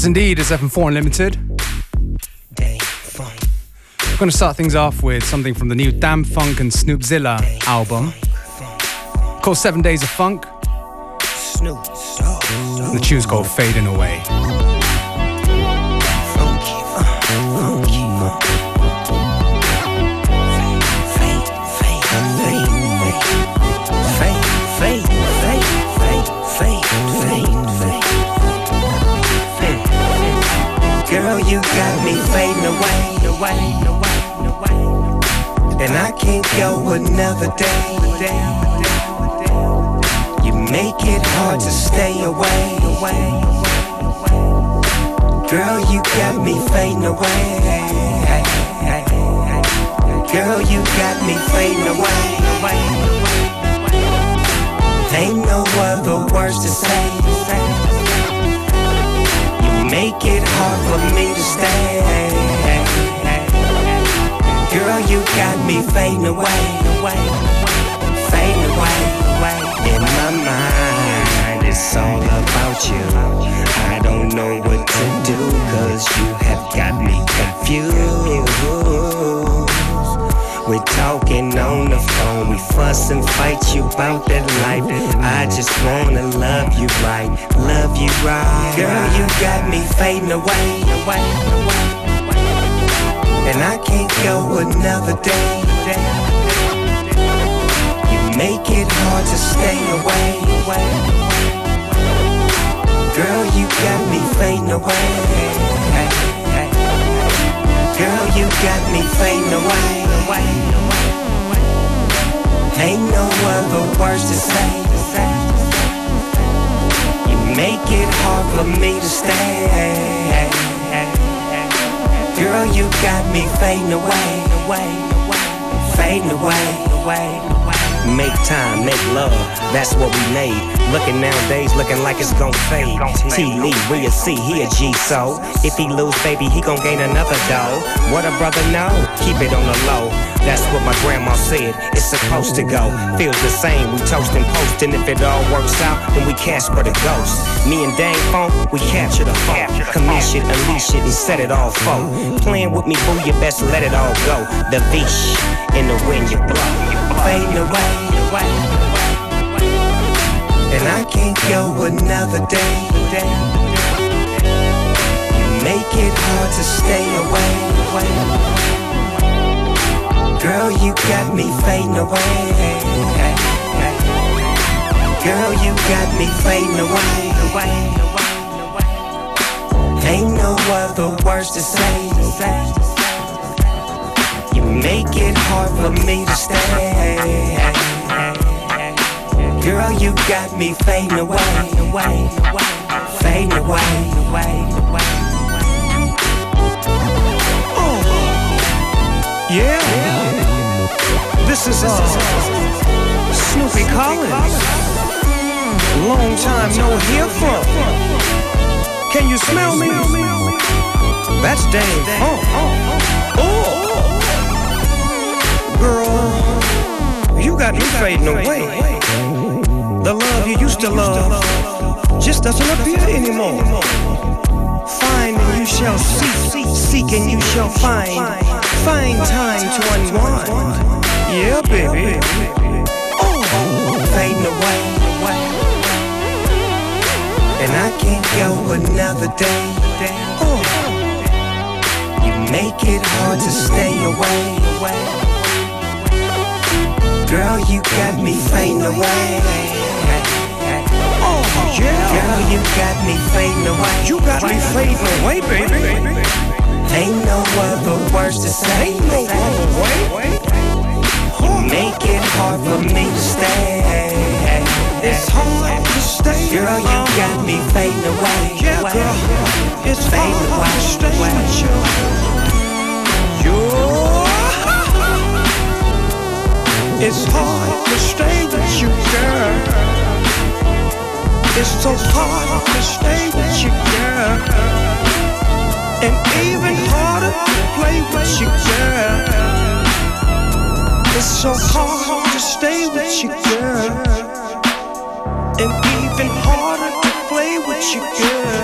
Yes, indeed, it's FM4 Unlimited. I'm going to start things off with something from the new Dâm-Funk and Snoopzilla album called Seven Days of Funk. Snoop. The tune's called Fading Away. Can't go another day. You make it hard to stay away. Girl, you got me fading away. Girl, you got me fading away. Ain't no other words to say You make it hard for me to stay. Girl, you got me fading away, away, fading away, away. In my mind, it's all about you. I don't know what to do, cause you have got me confused. We're talking on the phone, we fuss and fight you about that life. I just wanna love you right, love you right. Girl, you got me fading away, away, away. And I can't go another day. You make it hard to stay away. Girl, you got me fading away. Girl, you got me fading away. Ain't no other words to say. You make it hard for me to stay. Girl, you got me fading away, away, fading away, away. Make time, make love, that's what we made. Looking nowadays, looking like it's gon' fade. T Lee, we a C, he a G, so if he lose, baby, he gon' gain another dough. What a brother know, keep it on the low. That's what my grandma said, it's supposed to go. Feels the same, we toast and post, and if it all works out, then we Casper the ghost. Me and Dang Funk, we capture the funk. Commission, unleash it, and set it all for. Playing with me, boo, you best let it all go. The Vish in the wind you blow fading away. And I can't go another day. You make it hard to stay away. Girl, you got me fading away. Girl, you got me fading away, away. Ain't no other words to say make it hard for me to stay. Girl, you got me fading away, away, fading away, away, Oh, yeah. This is uh, Snoopy Collins. Long time no hear from. Can you smell me? That's Dave Funk. Oh girl, you got me fading away. The love you used to love just doesn't appear anymore. Find and you shall seek, seek and you shall find. Find time to unwind. Yeah, baby. Oh, fading away. And I can't go another day. Oh, you make it hard to stay away. Girl, you got me fading away. Oh, yeah. Girl, you got me fading away. You got me fading away, baby. Ain't no other words to say. Ain't no other way. Make it hard for me to stay. It's hard to stay. Girl, you got me fading away. Yeah, girl. It's fading to stay with you. You're it's hard to stay with you, girl. It's so hard to stay with you, girl. And even harder to play with you, girl. It's so hard to stay with you, girl. And even harder to play with you, girl.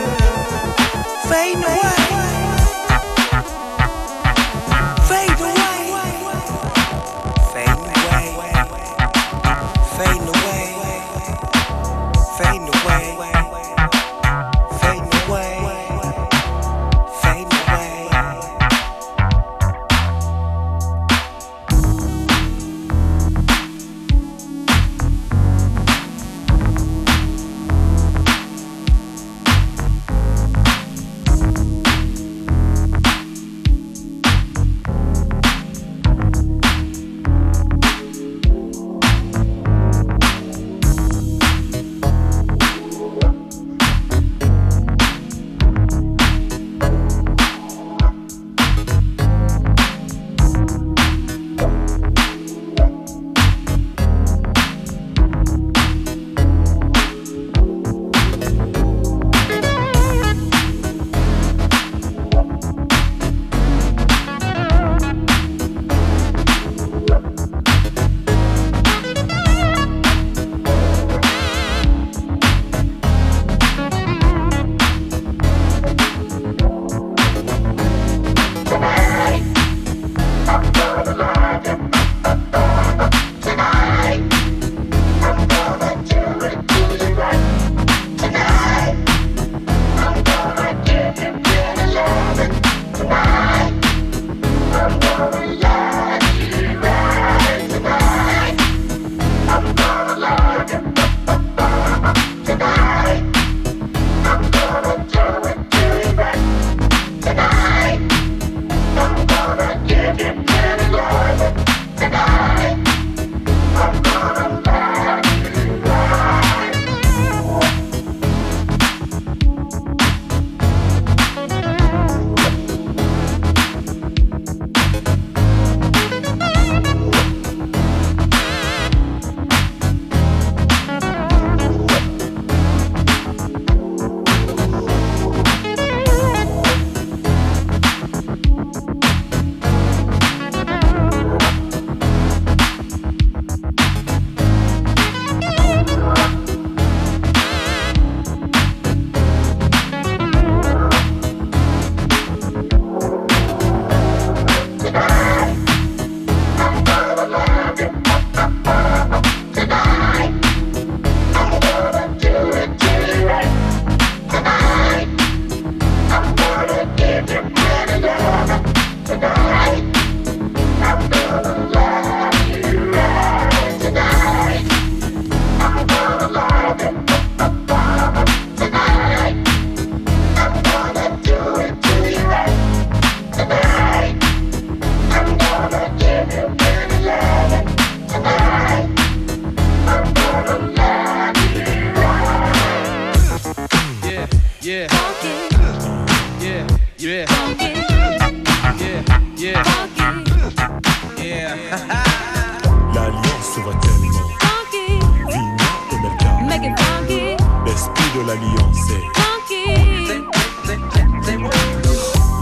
De l'alliance est.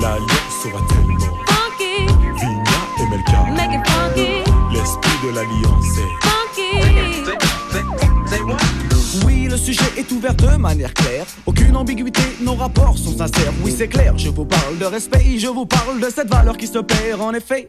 L'alliance va tellement. Vigna et Melka. L'esprit de l'alliance est. Oui, le sujet est ouvert de manière claire. Aucune ambiguïté, nos rapports sont sincères. Oui, c'est clair, je vous parle de respect, je vous parle de cette valeur qui se perd en effet.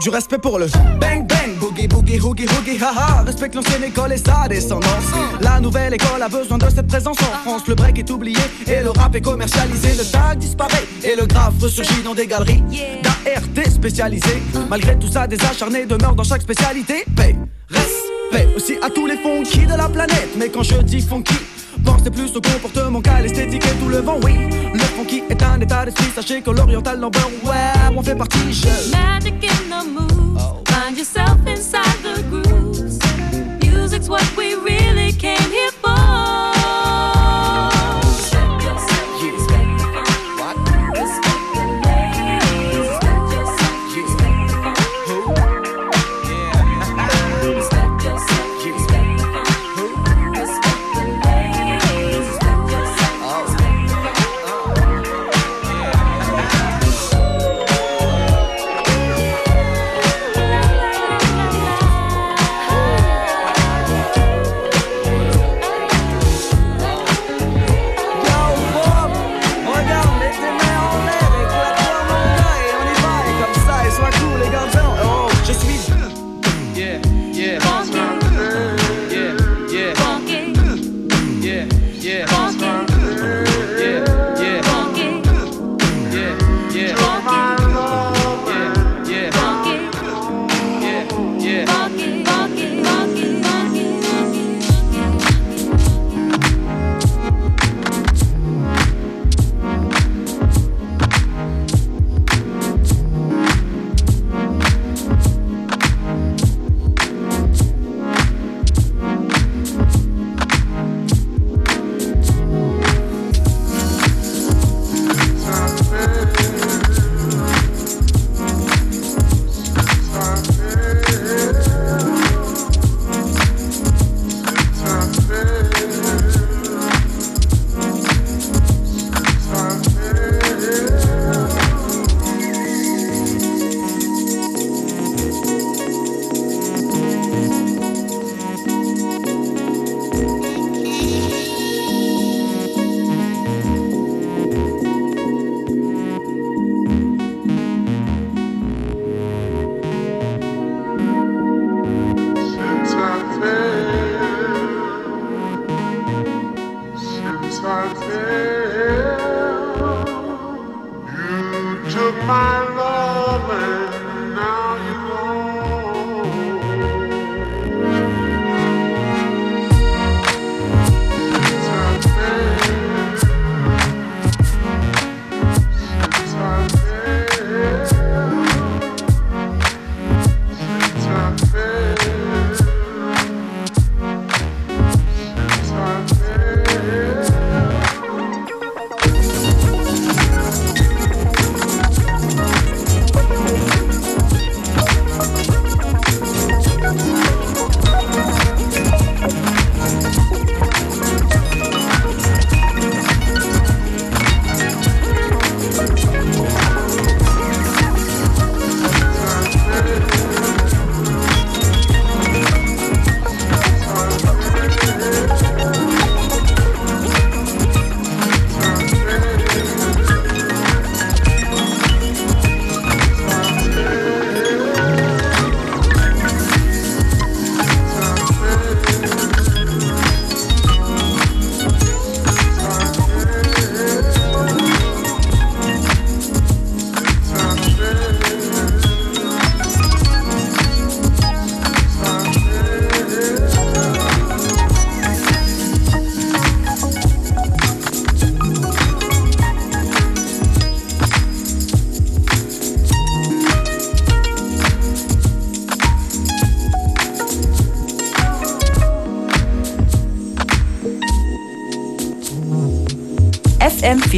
du respect pour le bang bang, boogie boogie hoogie hoogie haha. Respecte l'ancienne école et sa descendance. La nouvelle école a besoin de cette présence en France. Le break est oublié et le rap est commercialisé. Le tag disparaît et le graphe ressurgit dans des galeries d'ART spécialisées. Malgré tout ça, des acharnés demeurent dans chaque spécialité. Paix, respect aussi à tous les funky de la planète. Mais quand je dis funky, Pensez plus au comportement qu'à l'esthétique et tout le vent, oui. Le funky est un état d'esprit, sachez que l'oriental number, ouais, on fait partie, je. Magic in the moves. Find yourself inside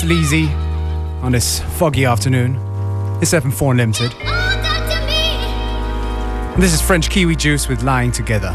Sleazy on this foggy afternoon. It's FM4 Limited. This is French Kiwi Juice with Lying Together.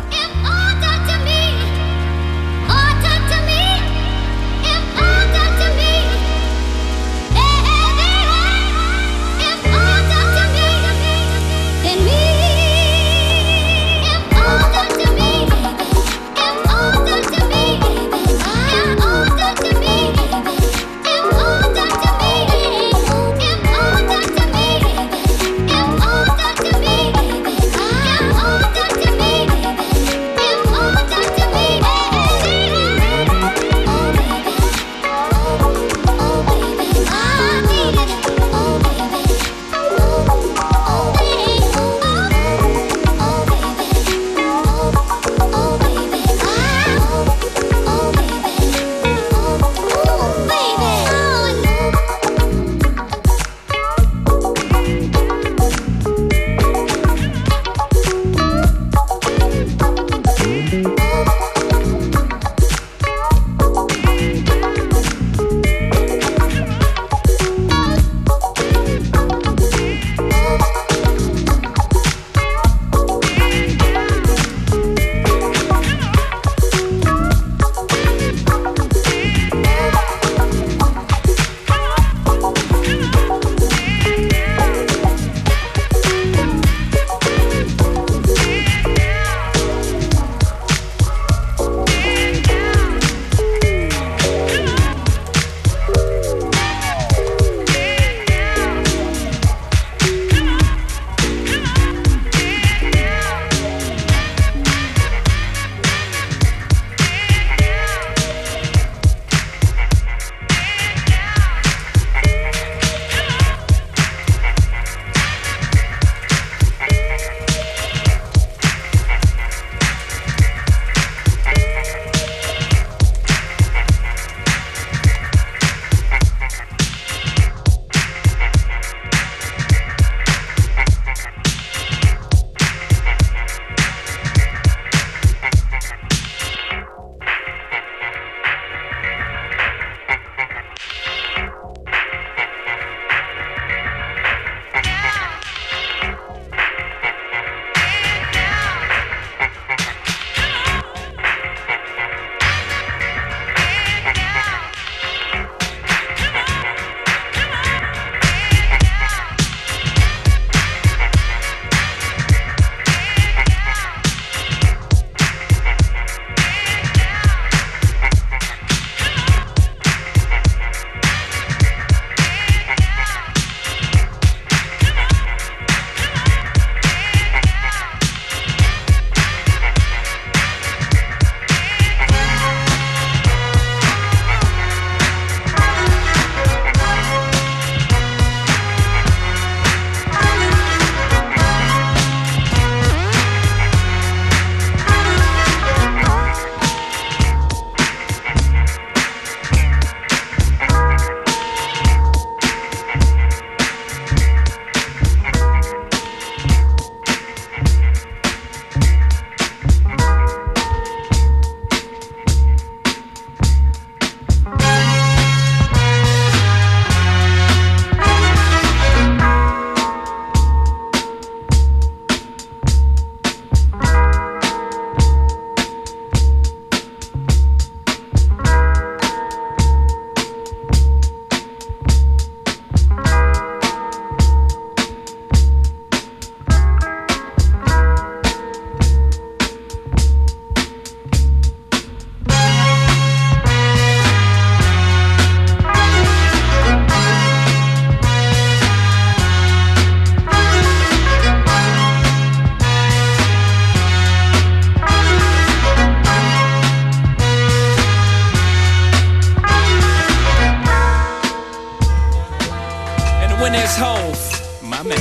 these. My man.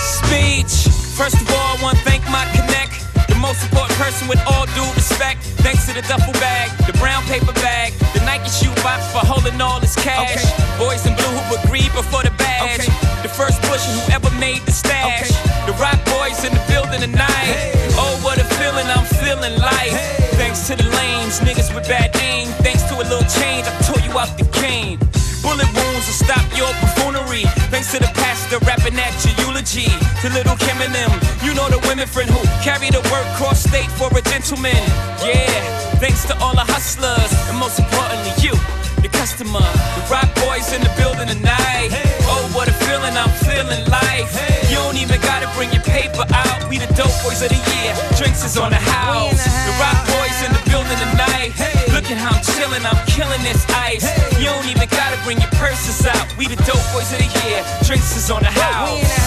Speech. First of all, I want to thank my connect. The most important person with all due respect. Thanks to the duffel bag, the brown paper bag, the Nike shoe box for holding all this cash. Okay. Boys in blue who agreed before the badge. Okay. The first pusher who ever made the stash. Okay. The Roc boys in the building tonight. Hey. Oh, what a feeling I'm feeling like. Hey. Thanks to the lanes, niggas with bad aim. Thanks to a little change, I tore you out the game. Bullet wounds will stop your buffoonery. Thanks to the pastor rapping at your eulogy. To little Kim and them, you know the women friend who carry the work cross state for a gentleman. Yeah, thanks to all the hustlers, and most importantly, you, the customer. The Roc boys in the building tonight. Oh, what a feeling I'm feeling like. You don't even gotta bring your paper out. We the dope boys of the year. Drinks is on the house. The Roc boys in the building tonight. Look at how I'm chilling, I'm killing this ice. You don't even gotta bring your purses out. We the dope boys of the year. Drinks is on the house. We in the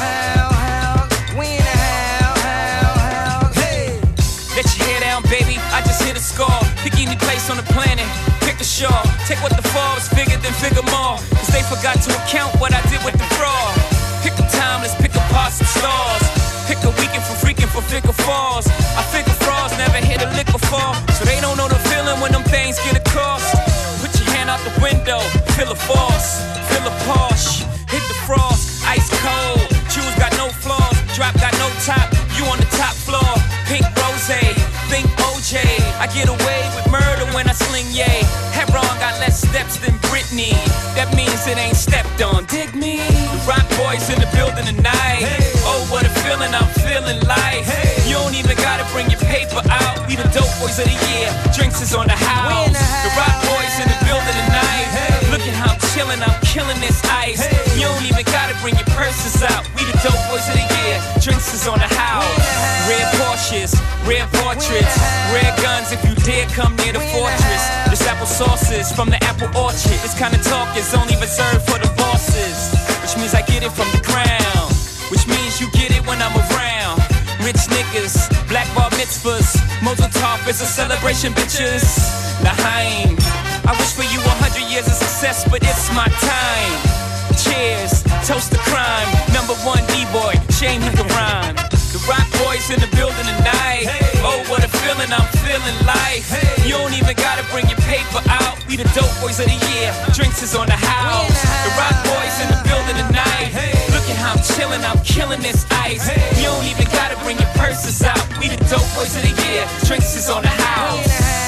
house, We in the house, Let your hair down, baby. I just hit a score. Pick any place on the planet. Pick a shawl. Take what the Forbes bigger than figure more. Cause they forgot to account what I did with the fraud. Pick a time, let's pick apart some stars. Pick a weekend for freaking for figure falls. I figure frauds never hit a lick before. So they don't know the feeling when them things get across. Put your hand out the window, feel a force, feel a Porsche. Hit the frost, ice cold. I get away with murder when I sling yay. Heron got less steps than Britney. That means it ain't stepped on. Dig me. The Roc boys in the building tonight. Oh, what a feeling I'm feeling like. You don't even gotta bring your paper out. We the dope boys of the year. Drinks is on the house. The Roc boys in the building tonight. Look at how I'm chilling, I'm killing this ice. You don't even gotta bring your purses out. We the dope boys of the year. Drinks is on the house. Red Porsches, red portraits, red guns if you dare come near the fortress. This apple sauces from the apple orchard. This kind of talk is only reserved for the bosses. Which means I get it from the ground. Which means you get it when I'm around. Rich niggas, black bar mitzvahs. Mazel Tov is a celebration, bitches. I wish for you a hundred years of success, but it's my time. Cheers, toast to crime. Number one D-boy, shame he can rhyme. The Roc boys in the building tonight. Oh, what a feeling I'm feeling like. You don't even gotta bring your paper out. We the dope boys of the year. Drinks is on the house. The Roc boys in the building tonight. Look at how I'm chilling, I'm killing this ice. You don't even gotta bring your purses out. We the dope boys of the year. Drinks is on the house.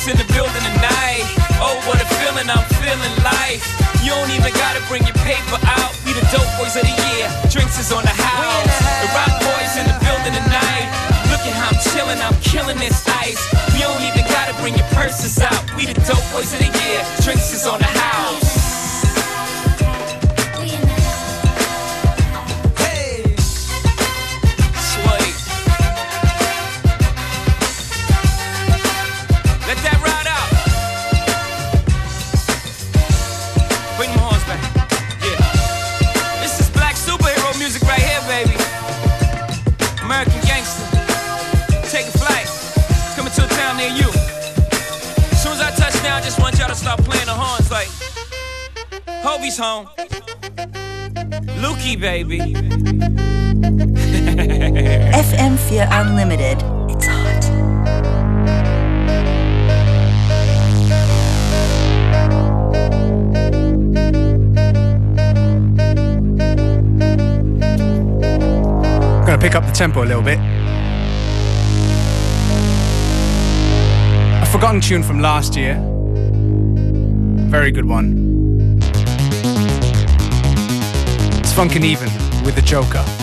Boys in the building tonight. Oh, what a feeling I'm feeling like. You don't even gotta bring your paper out. We the dope boys of the year. Drinks is on the house. The Roc boys in the building tonight. Look at how I'm chilling, I'm killing this ice. You don't even gotta bring your purses out. We the dope boys of the year. Drinks is on the house. Lukey, baby. FM4 Unlimited. It's hot. Gonna pick up the tempo a little bit. A forgotten tune from last year. Very good one. Funkin' Even with the Joker.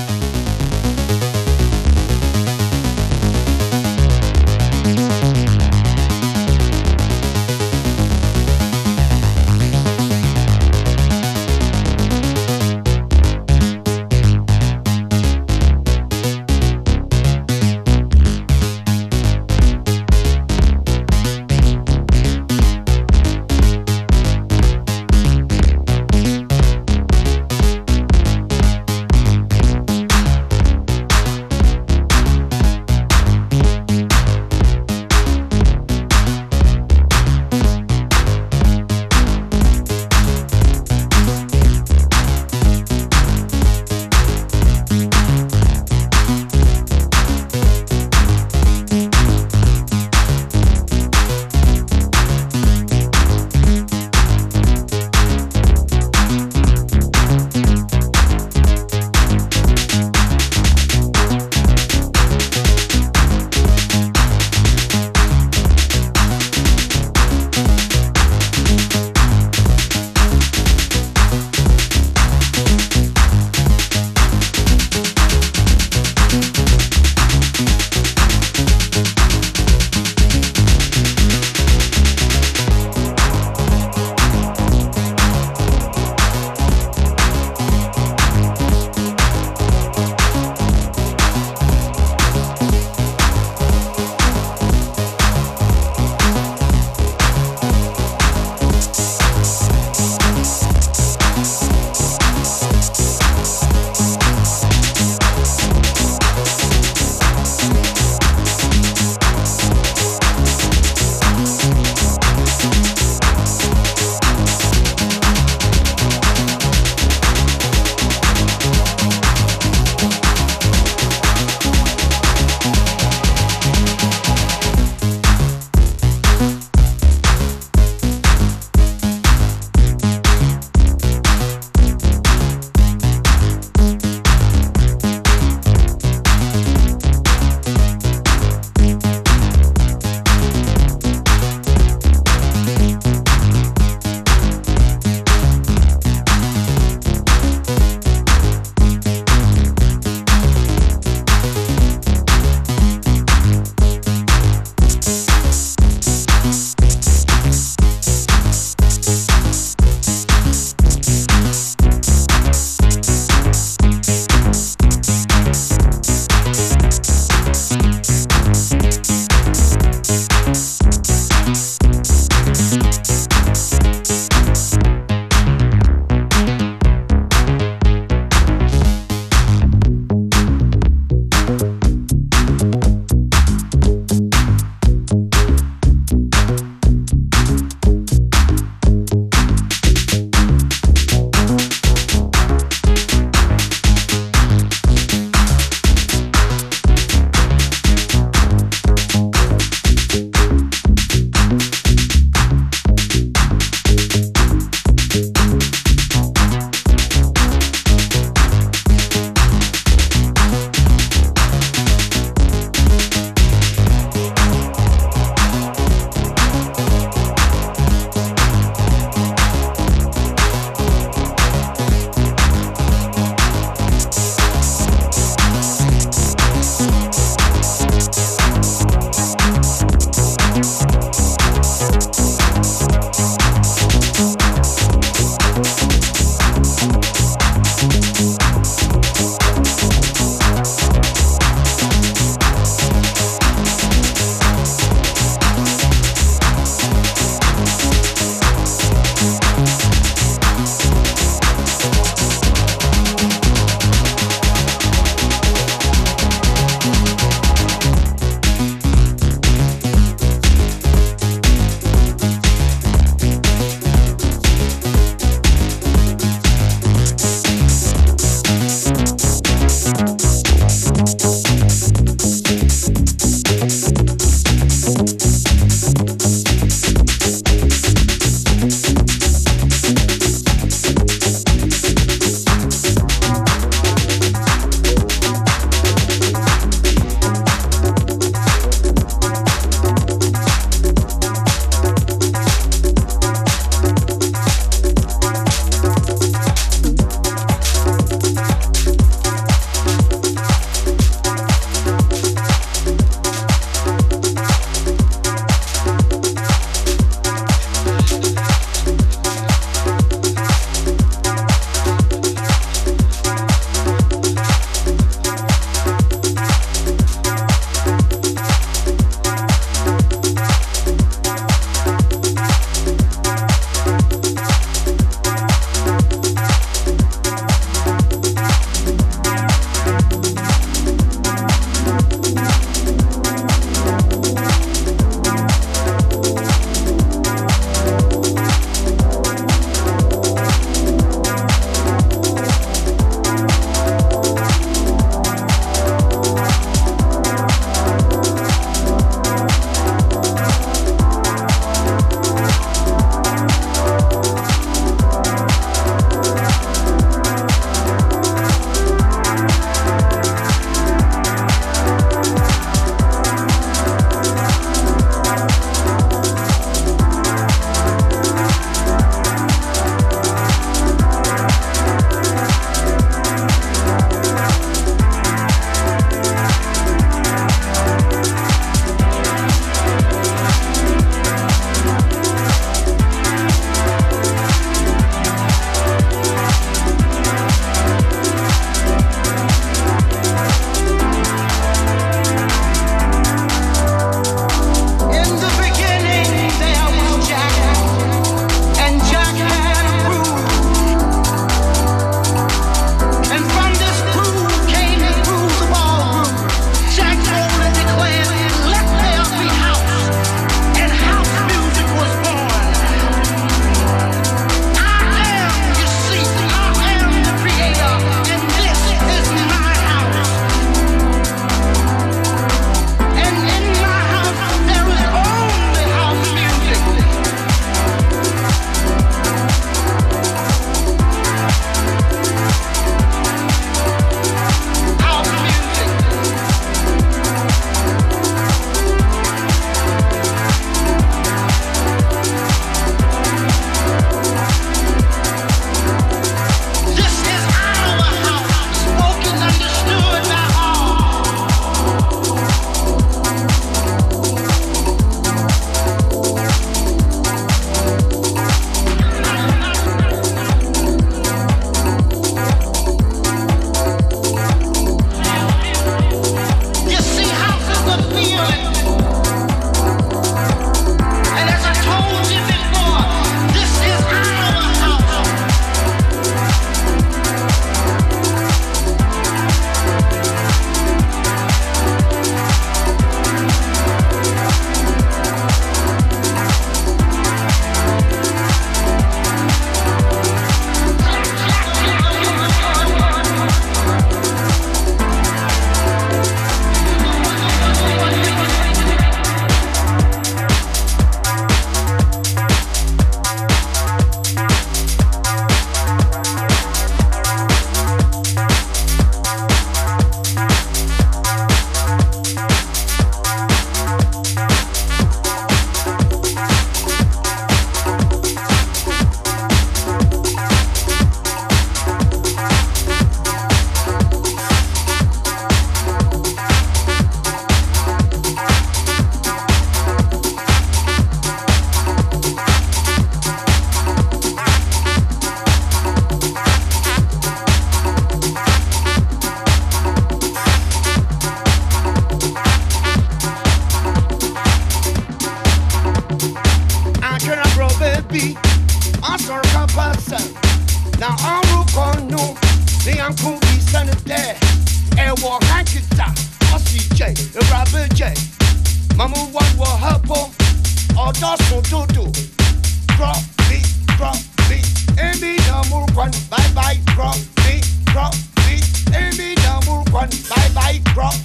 kwan, bye bye, crop, see, crop, see. Emi na mur kwan, bye bye, crop,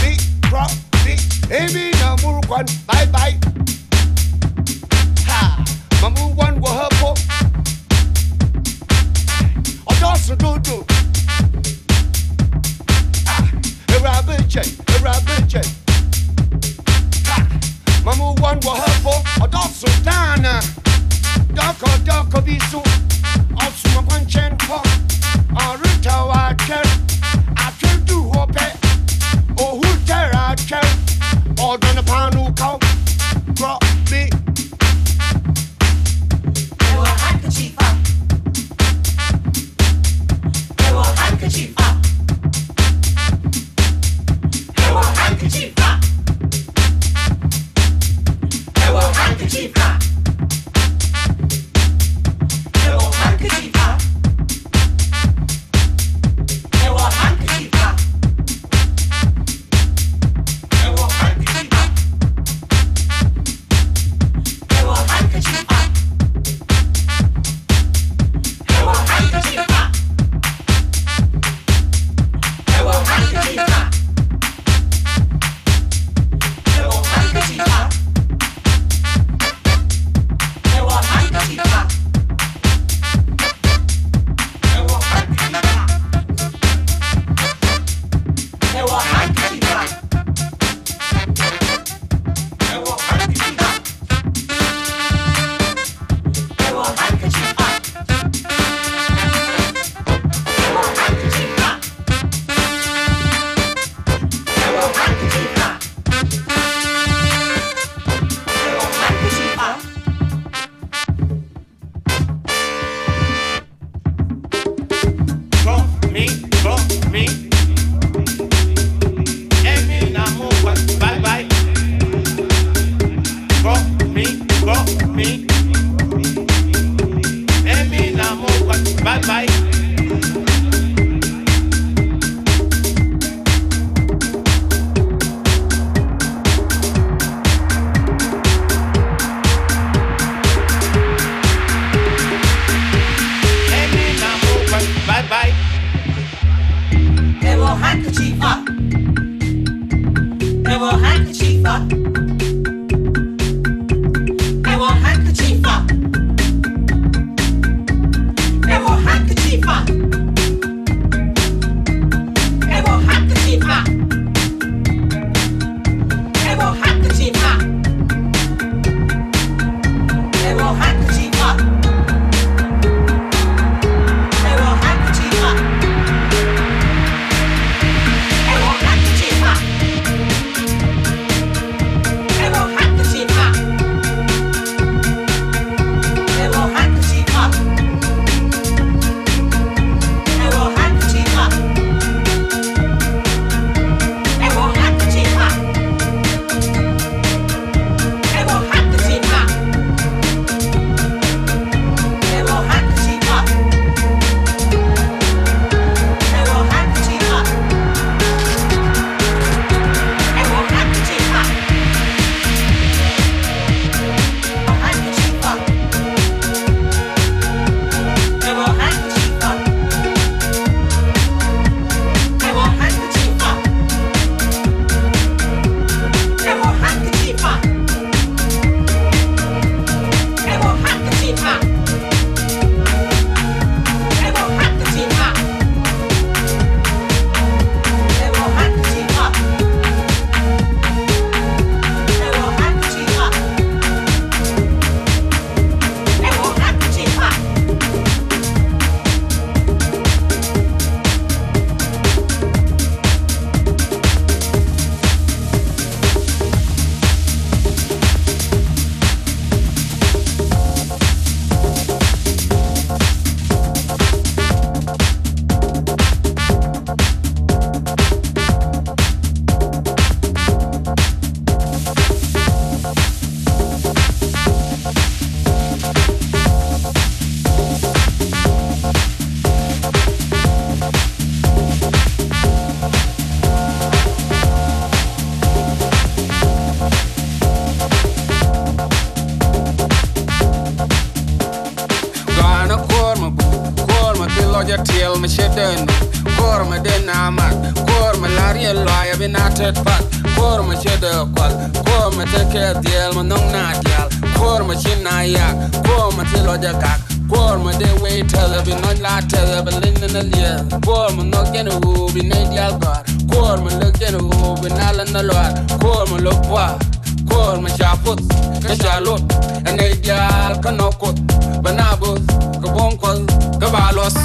see, crop, see. Emi na mur bye kor me teke diel me nong na dial kor me chin na yak kor me ti loja gak kor me de we tele bi non la tele bi lin na lia kor me no gen u bi ne dial gar kor me le gen u bi na la na loa kor me lo kwa kor me chaput ka chalot ene dial ka nokot banabus ka bonkol ka balos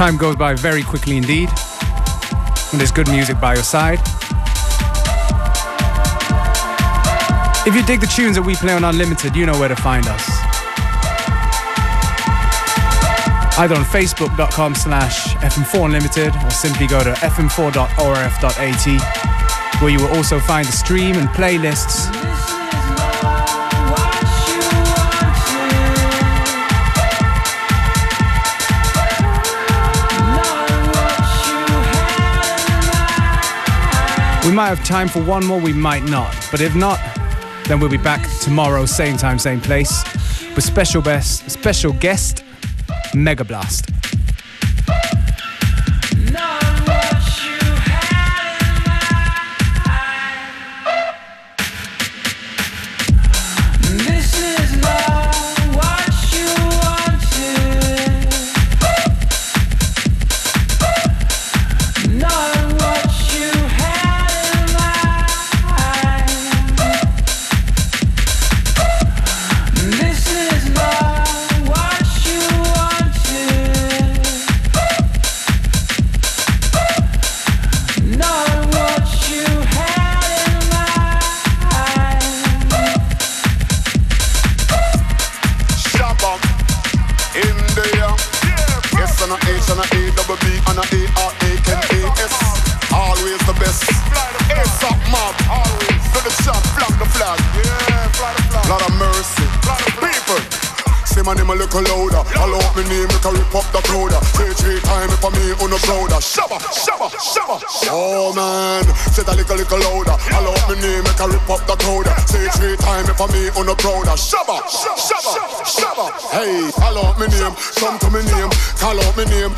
Time goes by very quickly indeed when there's good music by your side. If you dig the tunes that we play on Unlimited, you know where to find us. Either on facebook.com slash fm4unlimited or simply go to fm4.orf.at where you will also find the stream and playlists We might have time for one more, we might not. But if not, then we'll be back tomorrow, same time, same place, with special best, special guest, Mega Blast. me on a proud Shabba, shabba, shabba, shabba. Hey, call out my name, come to my name, call out my name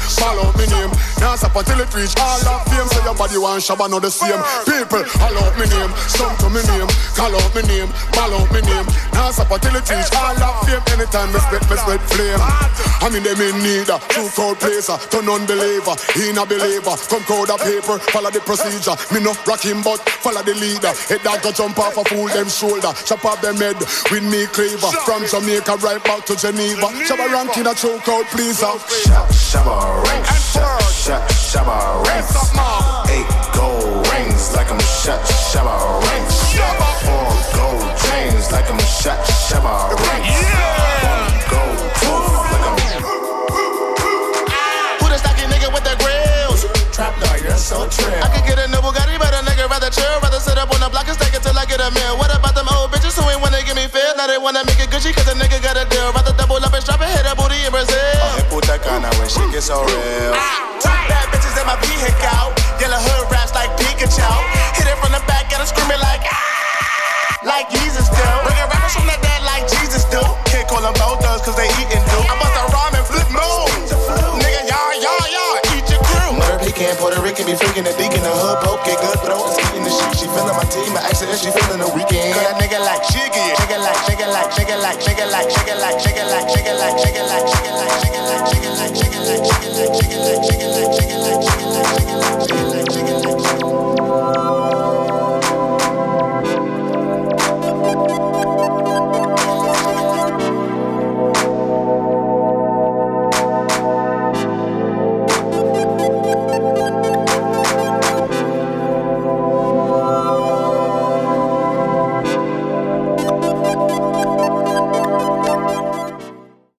up until it reach all of fame. so your body want shabba, not the same. People, call out my name, shout to my name, call out my name, call out my name. Dance up until it reach all of fame. Anytime we spread, we spread flame. I mean them in need a true cold placer, turn unbeliever, he not believer. Come code a paper, follow the procedure. Me no rock him, but follow the leader. Head dog go jump off a fool them shoulder, chop off them head with me cleaver. From Jamaica right back to Geneva, Geneva. shabba ranking a true cold pleaser. Shabba, shabba rank, shabba, shabba shabba ranks. Eight gold rings like I'm shut. shabba ranks. Four gold chains like I'm shut. shabba ranks. One. Who the stocky nigga with the grills? Trap dog, so trill. I could get a new Bugatti, but a nigga rather chill. Rather sit up on the block and stack till I get a meal. What about them old bitches who ain't wanna give me feel? Now they wanna make it Gucci cause a nigga got a deal. Rather double up and strap and hit a booty in Brazil gun out when shit gets so real. Two bad bitches in my vehicle. Yellow hood raps like Pikachu. Hit it from the back and I'm screaming like, ah! Like Jesus do. Bringing rappers from the dead like Jesus do. Can't call them both cause they eating do. I bust a rhyme and flip moves. Nigga, y'all, y'all, y'all, eat your crew. Murder, Pecan, Puerto Rican, be freaking the deacon, the hood, feeling my team, I asked her if she feeling the Weeknd. Cause that nigga like jiggy, like, it like, shake it like, shake it like, shake it like, shake it like, shake like, shake like, shake like, shake like, shake like, shake like, shake like, shake like, shake like, shake like, shake like, shake like.